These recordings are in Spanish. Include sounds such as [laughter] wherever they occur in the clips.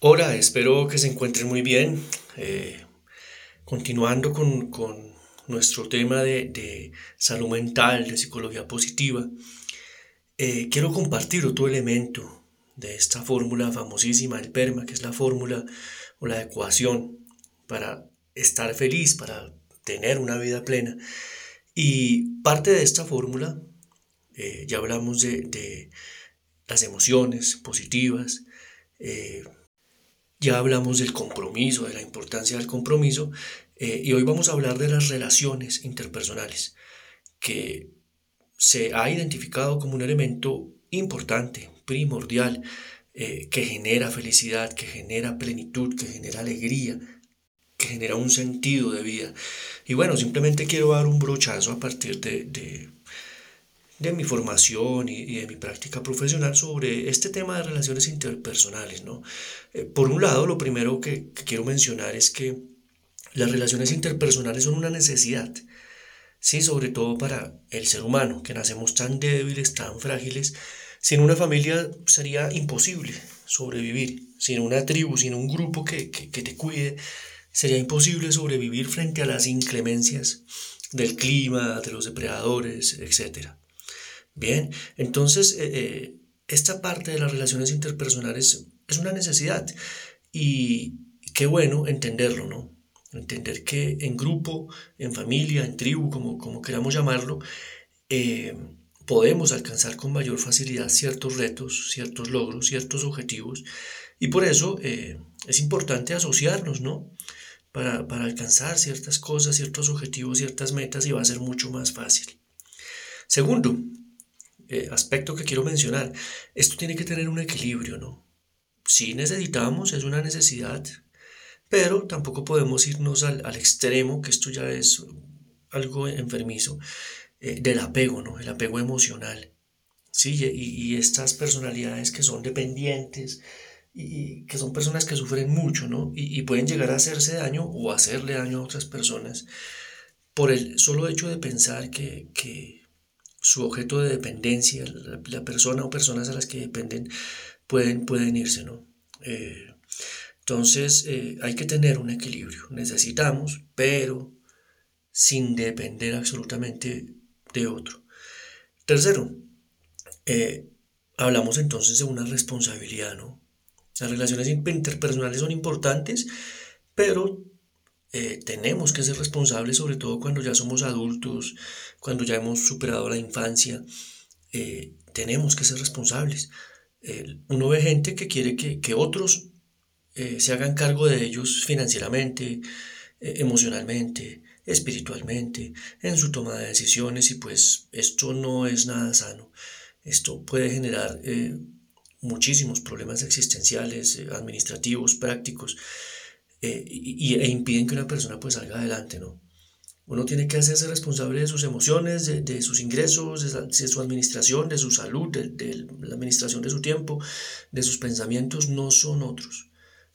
Hola, espero que se encuentren muy bien. Eh, continuando con, nuestro tema de, salud mental, de psicología positiva, eh, quiero compartir otro elemento de esta fórmula famosísima, el PERMA, que es la fórmula o la ecuación para estar feliz, para tener una vida plena. Y parte de esta fórmula, eh, ya hablamos de, las emociones positivas, ya hablamos del compromiso, de la importancia del compromiso, eh, y hoy vamos a hablar de las relaciones interpersonales, que se ha identificado como un elemento importante, primordial, eh, que genera felicidad, que genera plenitud, que genera alegría, que genera un sentido de vida. Y bueno, simplemente quiero dar un brochazo a partir de de mi formación y, de mi práctica profesional sobre este tema de relaciones interpersonales. ¿no? Eh, por un lado, lo primero que, quiero mencionar es que las relaciones interpersonales son una necesidad, ¿sí? sobre todo para el ser humano, que nacemos tan débiles, tan frágiles. Sin una familia sería imposible sobrevivir, sin una tribu, sin un grupo que, que te cuide, sería imposible sobrevivir frente a las inclemencias del clima, de los depredadores, etc. Bien, entonces eh, eh, esta parte de las relaciones interpersonales es una necesidad y qué bueno entenderlo, ¿no? Entender que en grupo, en familia, en tribu, como, queramos llamarlo, eh, podemos alcanzar con mayor facilidad ciertos retos, ciertos logros, ciertos objetivos y por eso es importante asociarnos, ¿no? Para, para alcanzar ciertas cosas, ciertos objetivos, ciertas metas y va a ser mucho más fácil. Segundo, eh, aspecto que quiero mencionar, esto tiene que tener un equilibrio, ¿no? Sí necesitamos, es una necesidad, pero tampoco podemos irnos al, extremo, que esto ya es algo enfermizo, eh, del apego, ¿no? El apego emocional. Sí, y, estas personalidades que son dependientes y, que son personas que sufren mucho, ¿no? Y, pueden llegar a hacerse daño o hacerle daño a otras personas por el solo hecho de pensar que, que su objeto de dependencia, la, persona o personas a las que dependen pueden, pueden irse, ¿no? Eh, entonces eh, hay que tener un equilibrio, necesitamos, pero sin depender absolutamente de otro. Tercero, eh, hablamos entonces de una responsabilidad, ¿no? Las relaciones interpersonales son importantes, pero eh, tenemos que ser responsables, sobre todo cuando ya somos adultos, cuando ya hemos superado la infancia, eh, tenemos que ser responsables. uno ve gente que quiere que, otros eh, se hagan cargo de ellos financieramente, emocionalmente, espiritualmente, en su toma de decisiones y pues esto no es nada sano. Esto puede generar muchísimos problemas existenciales, administrativos, prácticos. Eh, y, e impiden que una persona pues salga adelante, ¿no? Uno tiene que hacerse responsable de sus emociones, de, sus ingresos, de, su administración, de su salud, de, la administración de su tiempo, de sus pensamientos, no son otros.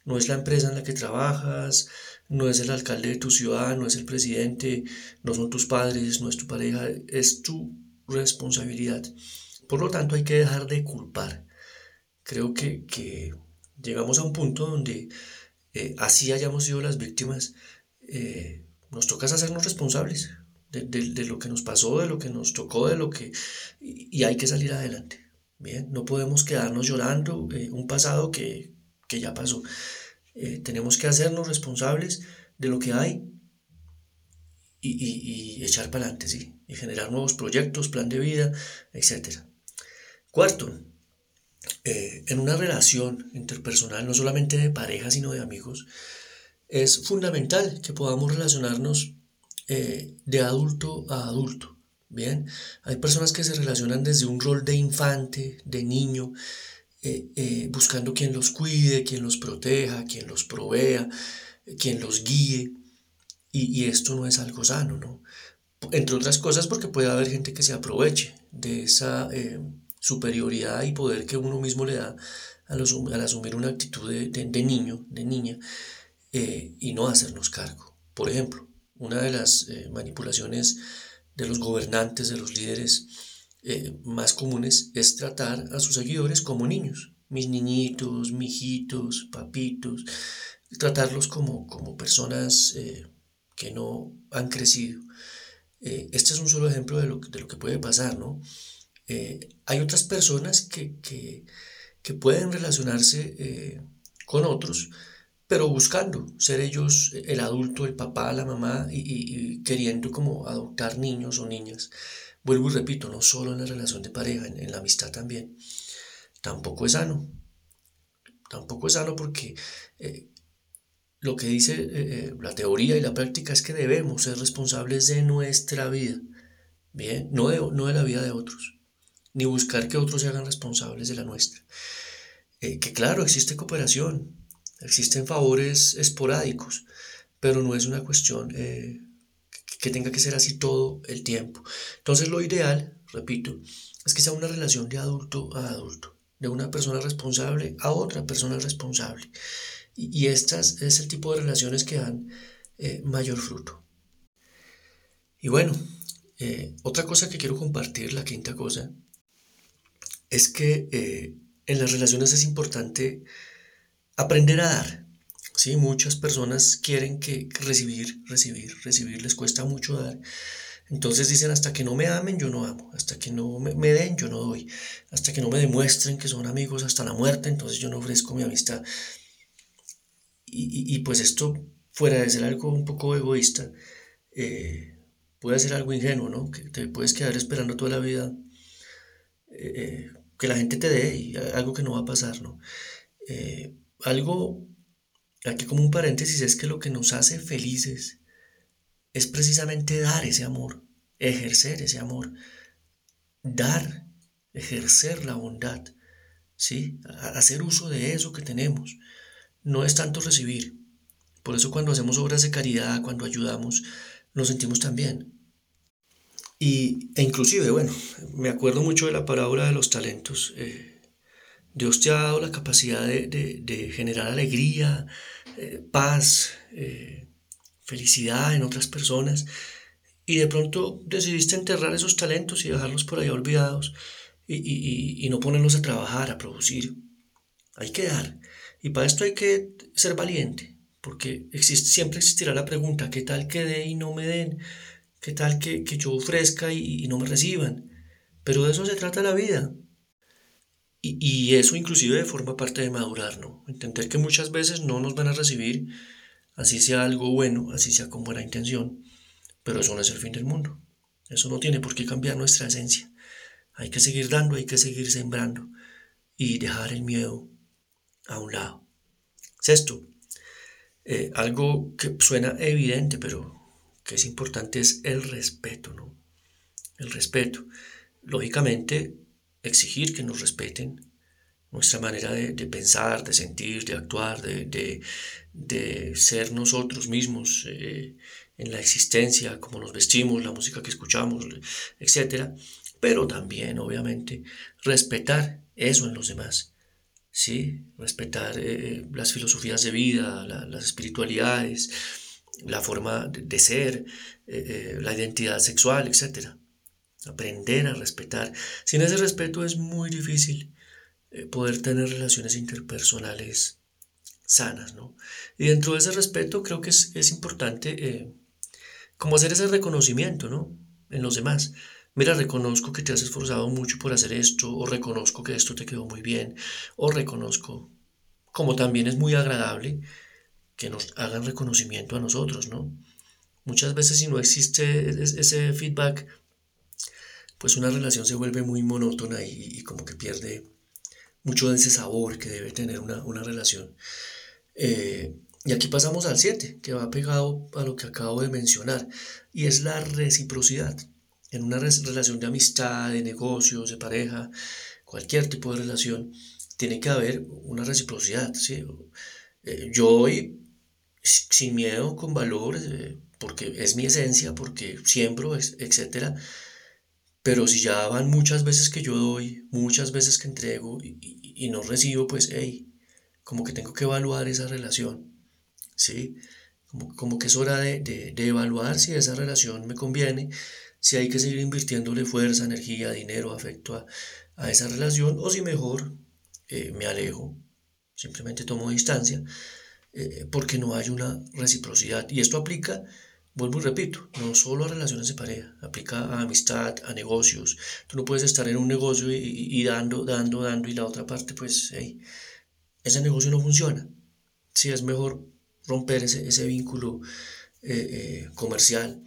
No es la empresa en la que trabajas, no es el alcalde de tu ciudad, no es el presidente, no son tus padres, no es tu pareja, es tu responsabilidad. Por lo tanto, hay que dejar de culpar. Creo que, que llegamos a un punto donde eh, así hayamos sido las víctimas, eh, nos toca hacernos responsables de, lo que nos pasó, de lo que nos tocó, de lo que... Y, hay que salir adelante. Bien, no podemos quedarnos llorando eh, un pasado que, ya pasó. tenemos que hacernos responsables de lo que hay y, y echar para adelante, ¿sí? Y generar nuevos proyectos, plan de vida, etc. Cuarto, eh, en una relación interpersonal, no solamente de pareja, sino de amigos, es fundamental que podamos relacionarnos eh, de adulto a adulto. Bien, hay personas que se relacionan desde un rol de infante, de niño, eh, buscando quien los cuide, quien los proteja, quien los provea, quien los guíe. Y, y, esto no es algo sano, ¿no? Entre otras cosas porque puede haber gente que se aproveche de esa superioridad y poder que uno mismo le da al, asumir una actitud de, niño, de niña, eh, y no hacernos cargo. Por ejemplo, una de las eh, manipulaciones de los gobernantes, de los líderes eh, más comunes, es tratar a sus seguidores como niños. mis niñitos, mijitos, papitos, tratarlos como, como personas que no han crecido. Este es un solo ejemplo de lo, de lo que puede pasar, ¿no? Eh, hay otras personas que, que, pueden relacionarse con otros, pero buscando ser ellos el adulto, el papá, la mamá y, queriendo como adoptar niños o niñas. Vuelvo y repito, no solo en la relación de pareja, en, la amistad también. Tampoco es sano. Tampoco es sano porque eh, lo que dice eh, eh, la teoría y la práctica es que debemos ser responsables de nuestra vida. Bien, no de, no de la vida de otros, ni buscar que otros se hagan responsables de la nuestra. que claro, existe cooperación, Existen favores esporádicos, pero no es una cuestión eh, que tenga que ser así todo el tiempo. Entonces lo ideal, repito, es que sea una relación de adulto a adulto, de una persona responsable a otra persona responsable. Y, estas es el tipo de relaciones que dan eh, mayor fruto. Y bueno, eh, otra cosa que quiero compartir, la quinta cosa, es que en las relaciones es importante Aprender a dar. Sí, muchas personas quieren que recibir, recibir, recibir les cuesta mucho dar. Entonces dicen, hasta que no me amen, yo no amo. Hasta que no me, den, yo no doy. Hasta que no me demuestren que son amigos hasta la muerte, entonces yo no ofrezco mi amistad. Y, pues esto, fuera de ser algo un poco egoísta, eh, puede ser algo ingenuo, ¿no? Que te puedes quedar esperando toda la vida eh, eh, que la gente te dé y algo que no va a pasar, ¿no? algo, aquí como un paréntesis, es que lo que nos hace felices es precisamente dar ese amor, ejercer ese amor, dar, ejercer la bondad, ¿sí? Hacer uso de eso que tenemos. No es tanto recibir. Por eso cuando hacemos obras de caridad, cuando ayudamos, nos sentimos tan bien. Y, e inclusive, bueno, me acuerdo mucho de la parábola de los talentos. Eh, Dios te ha dado la capacidad de, generar alegría, eh, paz, eh, felicidad en otras personas y de pronto decidiste enterrar esos talentos y dejarlos por ahí olvidados y, no ponerlos a trabajar, a producir. Hay que dar. Y para esto hay que ser valiente, porque existe, siempre existirá la pregunta, ¿qué tal que dé y no me den? ¿Qué tal que, yo ofrezca y no me reciban? Pero de eso se trata la vida. Y, eso inclusive forma parte de madurar, ¿no? Entender que muchas veces no nos van a recibir, así sea algo bueno, así sea con buena intención, pero eso no es el fin del mundo. Eso no tiene por qué cambiar nuestra esencia. Hay que seguir dando, hay que seguir sembrando y dejar el miedo a un lado. Sexto, eh, algo que suena evidente, pero que es importante es el respeto, ¿no? El respeto. Lógicamente, exigir que nos respeten nuestra manera de, pensar, de sentir, de actuar, de, ser nosotros mismos eh, en la existencia, cómo nos vestimos, la música que escuchamos, etc. Pero también, obviamente, respetar eso en los demás. ¿sí? Respetar eh, las filosofías de vida, las espiritualidades, la forma de, ser, eh, la identidad sexual, etc aprender a respetar. Sin ese respeto es muy difícil eh, poder tener relaciones interpersonales sanas, ¿no? Y dentro de ese respeto creo que es, importante eh, como hacer ese reconocimiento, ¿no? En los demás. Mira, reconozco que te has esforzado mucho por hacer esto, o reconozco que esto te quedó muy bien, o reconozco, como también es muy agradable, que nos hagan reconocimiento a nosotros, ¿no? Muchas veces si no existe ese feedback, pues una relación se vuelve muy monótona y, como que pierde mucho de ese sabor que debe tener una, relación. Eh, y aquí pasamos al 7, que va pegado a lo que acabo de mencionar, y es la reciprocidad. En una relación de amistad, de negocios, de pareja, cualquier tipo de relación, tiene que haber una reciprocidad. ¿sí? Eh, yo doy sin miedo, con valor, eh, porque es mi esencia, porque siembro, etcétera pero si ya van muchas veces que yo doy, muchas veces que entrego y, no recibo, pues, hey, como que tengo que evaluar esa relación, ¿sí? Como, como que es hora de, de, evaluar si esa relación me conviene, si hay que seguir invirtiéndole fuerza, energía, dinero, afecto a, esa relación, o si mejor eh, me alejo, simplemente tomo distancia, eh, porque no hay una reciprocidad. Y esto aplica, vuelvo y repito, no solo a relaciones de pareja, aplica a amistad, a negocios. Tú no puedes estar en un negocio y, dando, dando, dando y la otra parte, pues, ese negocio no funciona. Sí, es mejor romper ese, ese vínculo eh, comercial.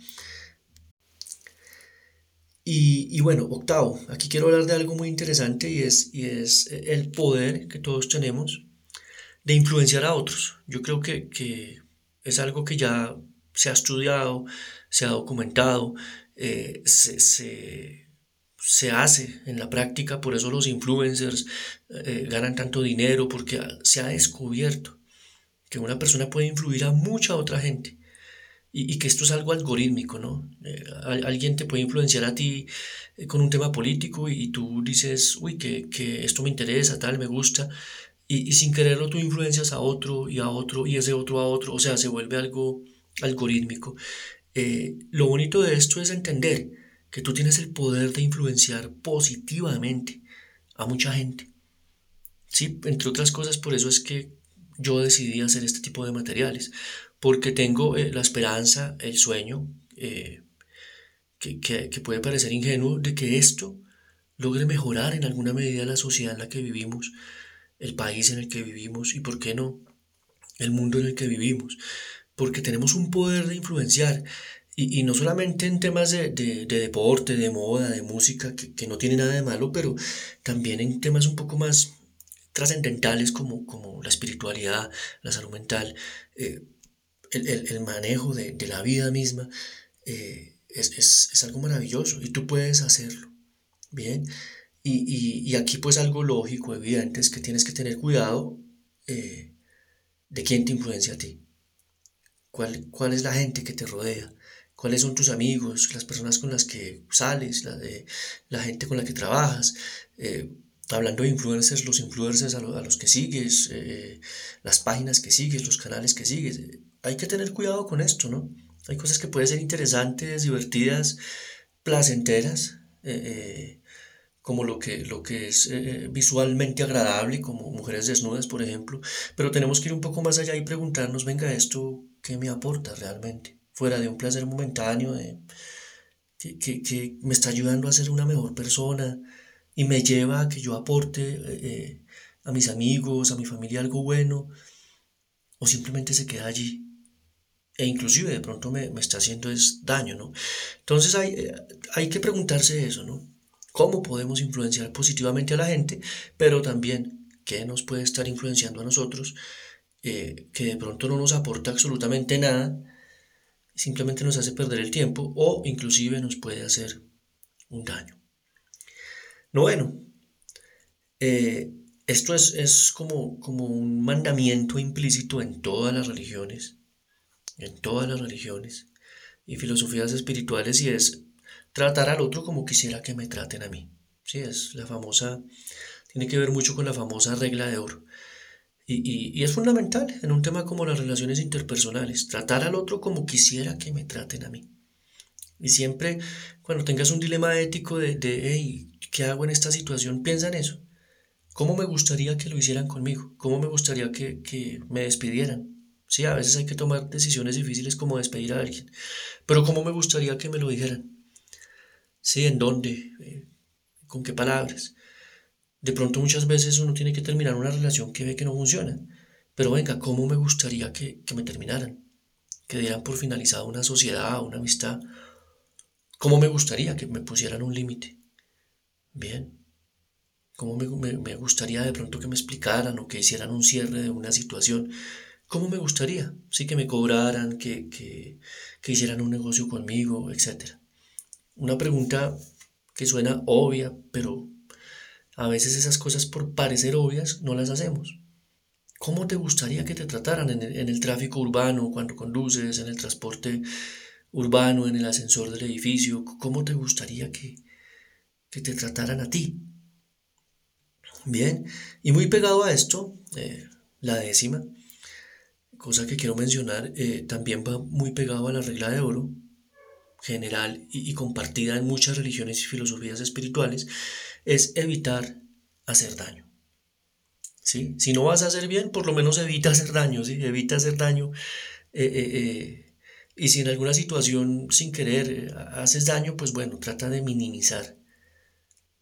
Y, bueno, octavo, aquí quiero hablar de algo muy interesante y es, y es el poder que todos tenemos de influenciar a otros. Yo creo que, que es algo que ya se ha estudiado, se ha documentado, eh, se, se, se, hace en la práctica, por eso los influencers eh, ganan tanto dinero, porque se ha descubierto que una persona puede influir a mucha otra gente y, que esto es algo algorítmico, ¿no? Eh, alguien te puede influenciar a ti con un tema político y, tú dices, uy, que, que, esto me interesa, tal, me gusta, y, sin quererlo tú influencias a otro y a otro y ese otro a otro, o sea, se vuelve algo algorítmico. Eh, lo bonito de esto es entender que tú tienes el poder de influenciar positivamente a mucha gente. Sí, entre otras cosas, por eso es que yo decidí hacer este tipo de materiales, porque tengo eh, la esperanza, el sueño, eh, que, que, puede parecer ingenuo, de que esto logre mejorar en alguna medida la sociedad en la que vivimos, el país en el que vivimos y, ¿por qué no?, el mundo en el que vivimos, porque tenemos un poder de influenciar. Y, no solamente en temas de, de, de, deporte, de moda, de música, que, que no tiene nada de malo, pero también en temas un poco más trascendentales como, como la espiritualidad, la salud mental. Eh, el, manejo de, la vida misma eh, es, algo maravilloso y tú puedes hacerlo. Bien, y, aquí pues algo lógico, evidente, es que tienes que tener cuidado eh, de quién te influencia a ti. ¿Cuál, ¿Cuál es la gente que te rodea? cuáles son tus amigos, las personas con las que sales, la, la gente con la que trabajas. Eh, hablando de influencers, los influencers a, los que sigues, las páginas que sigues, los canales que sigues hay que tener cuidado con esto, ¿no? Hay cosas que pueden ser interesantes, divertidas, placenteras, eh, eh, como lo que, lo que es eh, visualmente agradable, como mujeres desnudas, por ejemplo, pero tenemos que ir un poco más allá y preguntarnos, venga, ¿esto qué me aporta realmente? Fuera de un placer momentáneo, de, que, que, que me está ayudando a ser una mejor persona y me lleva a que yo aporte a mis amigos, a mi familia algo bueno, o simplemente se queda allí e inclusive de pronto me, está haciendo es daño, ¿no? Entonces hay, eh, hay que preguntarse eso, ¿no? ¿Cómo podemos influenciar positivamente a la gente, pero también qué nos puede estar influenciando a nosotros, eh, que de pronto no nos aporta absolutamente nada, simplemente nos hace perder el tiempo o inclusive nos puede hacer un daño. No, bueno, eh, esto es, es como, como un mandamiento implícito en todas las religiones en todas las religiones y filosofías espirituales y es tratar al otro como quisiera que me traten a mí. Sí, es la famosa, tiene que ver mucho con la famosa regla de oro. Y, es fundamental en un tema como las relaciones interpersonales, tratar al otro como quisiera que me traten a mí. Y siempre cuando tengas un dilema ético de, hey, ¿qué hago en esta situación? Piensa en eso. ¿Cómo me gustaría que lo hicieran conmigo? ¿Cómo me gustaría que, que me despidieran? Sí, a veces hay que tomar decisiones difíciles como despedir a alguien. Pero ¿cómo me gustaría que me lo dijeran? Sí, ¿en dónde? Eh, ¿Con qué palabras? De pronto muchas veces uno tiene que terminar una relación que ve que no funciona. Pero venga, ¿cómo me gustaría que, me terminaran? Que dieran por finalizada una sociedad, una amistad. ¿Cómo me gustaría que me pusieran un límite? Bien. ¿Cómo me, me gustaría de pronto que me explicaran o que hicieran un cierre de una situación? ¿Cómo me gustaría? Sí, que me cobraran, que, que, que hicieran un negocio conmigo, etc. Una pregunta que suena obvia, pero a veces esas cosas por parecer obvias no las hacemos. ¿Cómo te gustaría que te trataran en el, en el, tráfico urbano, cuando conduces, en el transporte urbano, en el ascensor del edificio? ¿Cómo te gustaría que, que te trataran a ti? Bien, y muy pegado a esto, eh, la décima, cosa que quiero mencionar, eh, también va muy pegado a la regla de oro general y, compartida en muchas religiones y filosofías espirituales, es evitar hacer daño. ¿sí? Si no vas a hacer bien, por lo menos evita hacer daño. Evita hacer daño. Eh, eh, y si en alguna situación sin querer haces daño, pues bueno, trata de minimizar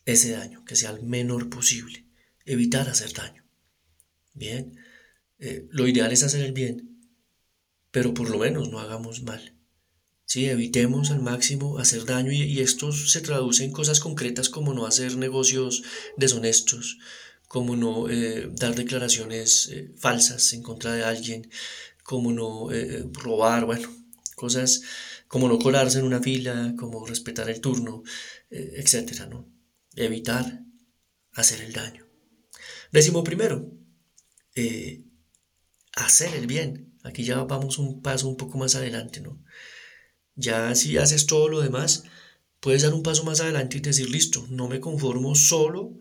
ese daño, que sea el menor posible. Evitar hacer daño. Bien, lo ideal es hacer el bien, pero por lo menos no hagamos mal. Sí, evitemos al máximo hacer daño y, esto se traduce en cosas concretas como no hacer negocios deshonestos, como no eh, dar declaraciones eh, falsas en contra de alguien, como no eh, robar, bueno, cosas como no colarse en una fila, como respetar el turno, etcétera, ¿no? Evitar hacer el daño. Décimo primero, hacer el bien. Aquí ya vamos un paso un poco más adelante, ¿no? Ya si haces todo lo demás, puedes dar un paso más adelante y decir, listo, no me conformo solo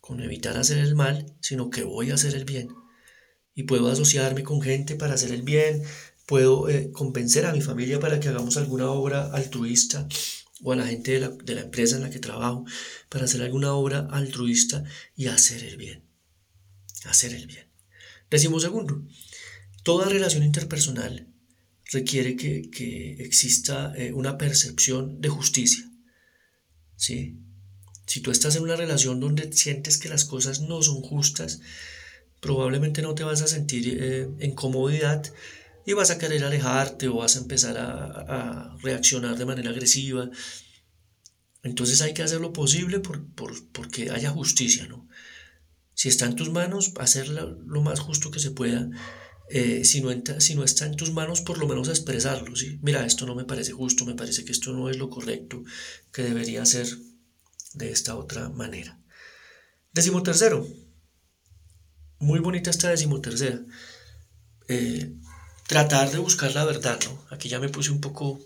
con evitar hacer el mal, sino que voy a hacer el bien. Y puedo asociarme con gente para hacer el bien, puedo eh, convencer a mi familia para que hagamos alguna obra altruista o a la gente de la, de la empresa en la que trabajo para hacer alguna obra altruista y hacer el bien. Hacer el bien. Decimos segundo, toda relación interpersonal requiere que, exista eh, una percepción de justicia. ¿sí? Si tú estás en una relación donde sientes que las cosas no son justas, probablemente no te vas a sentir eh, en comodidad y vas a querer alejarte o vas a empezar a, reaccionar de manera agresiva. Entonces hay que hacer lo posible por, porque haya justicia, ¿no? Si está en tus manos, hacerlo lo más justo que se pueda eh, si, no si, no está en tus manos, por lo menos expresarlo, ¿sí? Mira, esto no me parece justo, me parece que esto no es lo correcto, que debería ser de esta otra manera. Decimotercero. Muy bonita esta decimotercera. Eh, tratar de buscar la verdad, ¿no? Aquí ya me puse un poco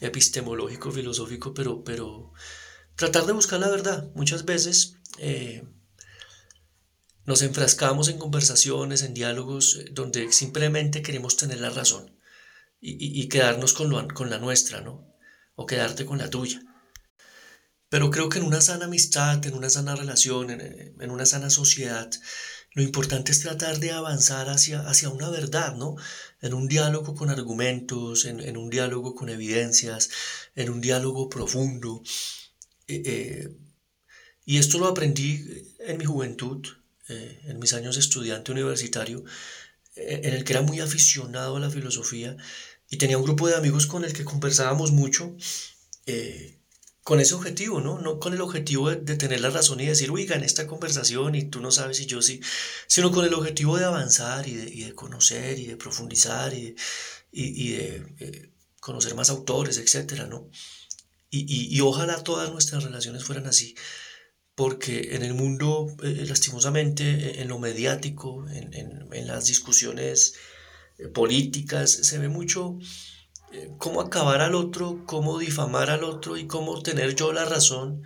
epistemológico, filosófico, pero, pero tratar de buscar la verdad. Muchas veces eh, nos enfrascamos en conversaciones, en diálogos eh, donde simplemente queremos tener la razón y, quedarnos con, con la nuestra, ¿no? O quedarte con la tuya. Pero creo que en una sana amistad, en una sana relación, en, una sana sociedad, lo importante es tratar de avanzar hacia, hacia una verdad, ¿no? En un diálogo con argumentos, en, un diálogo con evidencias, en un diálogo profundo. Eh, eh, y esto lo aprendí en mi juventud, eh, en mis años de estudiante universitario, eh, en el que era muy aficionado a la filosofía y tenía un grupo de amigos con el que conversábamos mucho eh, con ese objetivo, ¿no? No con el objetivo de, tener la razón y decir, uy, en esta conversación y tú no sabes y yo sí, sino con el objetivo de avanzar y de, conocer y de profundizar y de, conocer más autores, etcétera, ¿no? y ojalá todas nuestras relaciones fueran así porque en el mundo, eh, lastimosamente, eh, en lo mediático, en, las discusiones eh, políticas, se ve mucho cómo acabar al otro, cómo difamar al otro y cómo tener yo la razón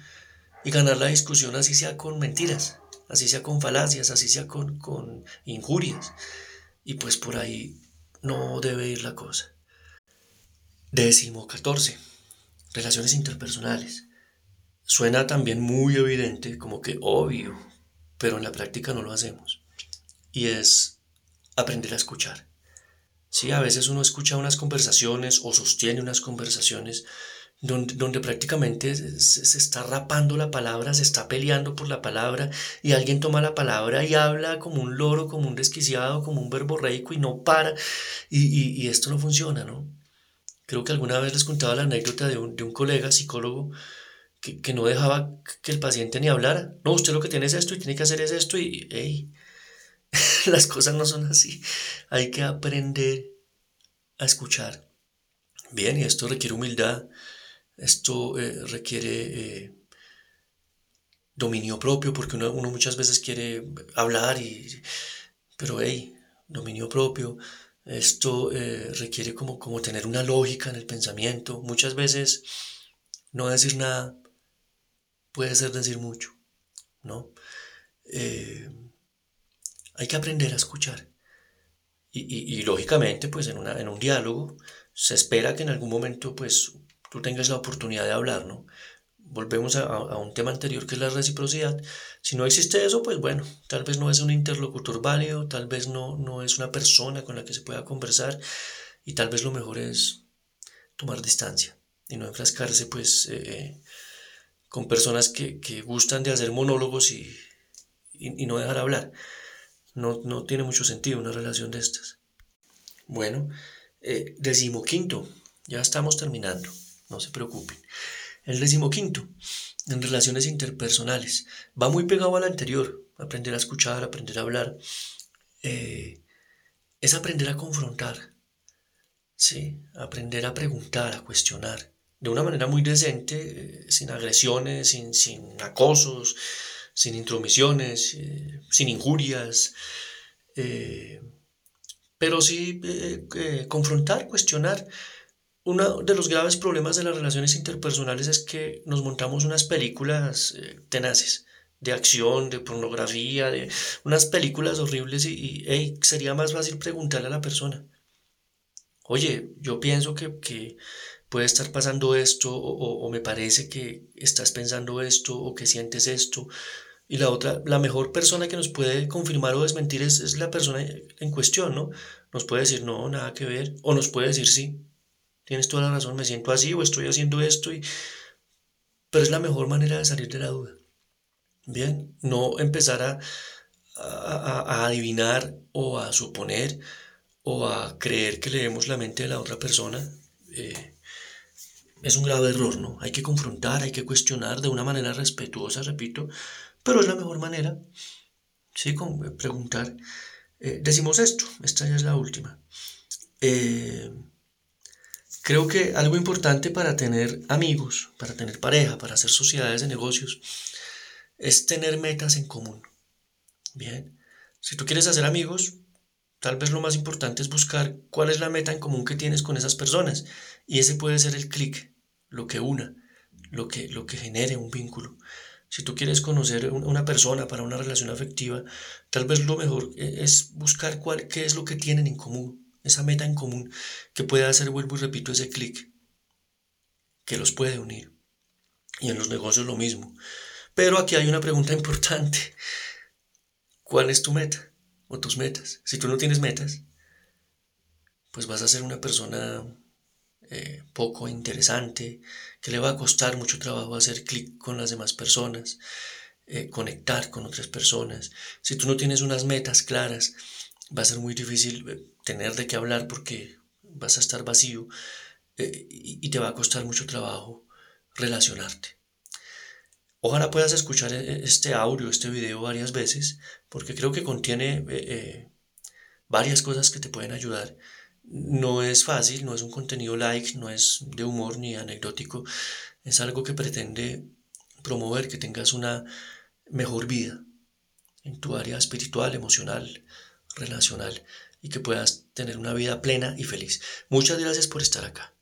y ganar la discusión así sea con mentiras, así sea con falacias, así sea con, con injurias. Y pues por ahí no debe ir la cosa. Décimo 14. Relaciones interpersonales. Suena también muy evidente, como que obvio, pero en la práctica no lo hacemos. Y es aprender a escuchar. Sí, a veces uno escucha unas conversaciones o sostiene unas conversaciones donde, donde prácticamente se, está rapando la palabra, se está peleando por la palabra y alguien toma la palabra y habla como un loro, como un desquiciado, como un verborreico y no para. Y, y, esto no funciona, ¿no? Creo que alguna vez les contaba la anécdota de un, de un colega psicólogo que, no dejaba que el paciente ni hablara. No, usted lo que tiene es esto y tiene que hacer es esto y, hey, [laughs] las cosas no son así. Hay que aprender a escuchar. Bien, y esto requiere humildad, esto eh, requiere eh, dominio propio, porque uno, muchas veces quiere hablar, y, pero hey, dominio propio, esto eh, requiere como, como tener una lógica en el pensamiento. Muchas veces no decir nada puede ser decir mucho, ¿no? Eh, hay que aprender a escuchar. Y, lógicamente, pues en, una, en un diálogo se espera que en algún momento, pues tú tengas la oportunidad de hablar, ¿no? volvemos a, un tema anterior que es la reciprocidad. Si no existe eso, pues bueno, tal vez no es un interlocutor válido, tal vez no, no es una persona con la que se pueda conversar y tal vez lo mejor es tomar distancia y no enfrascarse pues eh, con personas que, gustan de hacer monólogos y, no dejar hablar. No, no, tiene mucho sentido una relación de estas. Bueno, eh, decimoquinto, ya estamos terminando, no se preocupen. El decimoquinto, en relaciones interpersonales, va muy pegado al anterior, aprender a escuchar, aprender a hablar, eh, es aprender a confrontar, ¿sí? aprender a preguntar, a cuestionar, de una manera muy decente, eh, sin agresiones, sin, sin, acosos, sin intromisiones, eh, sin injurias, pero sí confrontar, cuestionar, uno de los graves problemas de las relaciones interpersonales es que nos montamos unas películas eh, tenaces de acción, de pornografía, de unas películas horribles y, sería más fácil preguntarle a la persona, oye, yo pienso que, puede estar pasando esto o, me parece que estás pensando esto o que sientes esto. Y la otra, la mejor persona que nos puede confirmar o desmentir es, la persona en cuestión, ¿no? Nos puede decir no, nada que ver, o nos puede decir sí, tienes toda la razón, me siento así o estoy haciendo esto, y... pero es la mejor manera de salir de la duda. Bien, no empezar a, a, adivinar o a suponer o a creer que leemos la mente de la otra persona. Eh, es un grave error, ¿no? Hay que confrontar, hay que cuestionar de una manera respetuosa, repito, pero es la mejor manera, ¿sí? Con preguntar. Eh, decimos esto, esta ya es la última. Eh, Creo que algo importante para tener amigos, para tener pareja, para hacer sociedades de negocios, es tener metas en común. Bien, si tú quieres hacer amigos, tal vez lo más importante es buscar cuál es la meta en común que tienes con esas personas. Y ese puede ser el clic, lo que una, lo que, lo que genere un vínculo. Si tú quieres conocer una persona para una relación afectiva, tal vez lo mejor eh, es buscar cuál, qué es lo que tienen en común esa meta en común que puede hacer, vuelvo y repito, ese clic que los puede unir. Y en los negocios lo mismo. Pero aquí hay una pregunta [laughs] importante. ¿Cuál es tu meta o tus metas? Si tú no tienes metas, pues vas a ser una persona eh, poco interesante, que le va a costar mucho trabajo hacer clic con las demás personas, eh, conectar con otras personas. Si tú no tienes unas metas claras, va a ser muy difícil eh, tener de qué hablar porque vas a estar vacío y, te va a costar mucho trabajo relacionarte. Ojalá puedas escuchar este audio, este video varias veces, porque creo que contiene varias cosas que te pueden ayudar. No es fácil, no es un contenido like, no es de humor ni anecdótico, es algo que pretende promover que tengas una mejor vida en tu área espiritual, emocional, relacional y que puedas tener una vida plena y feliz. Muchas gracias por estar acá.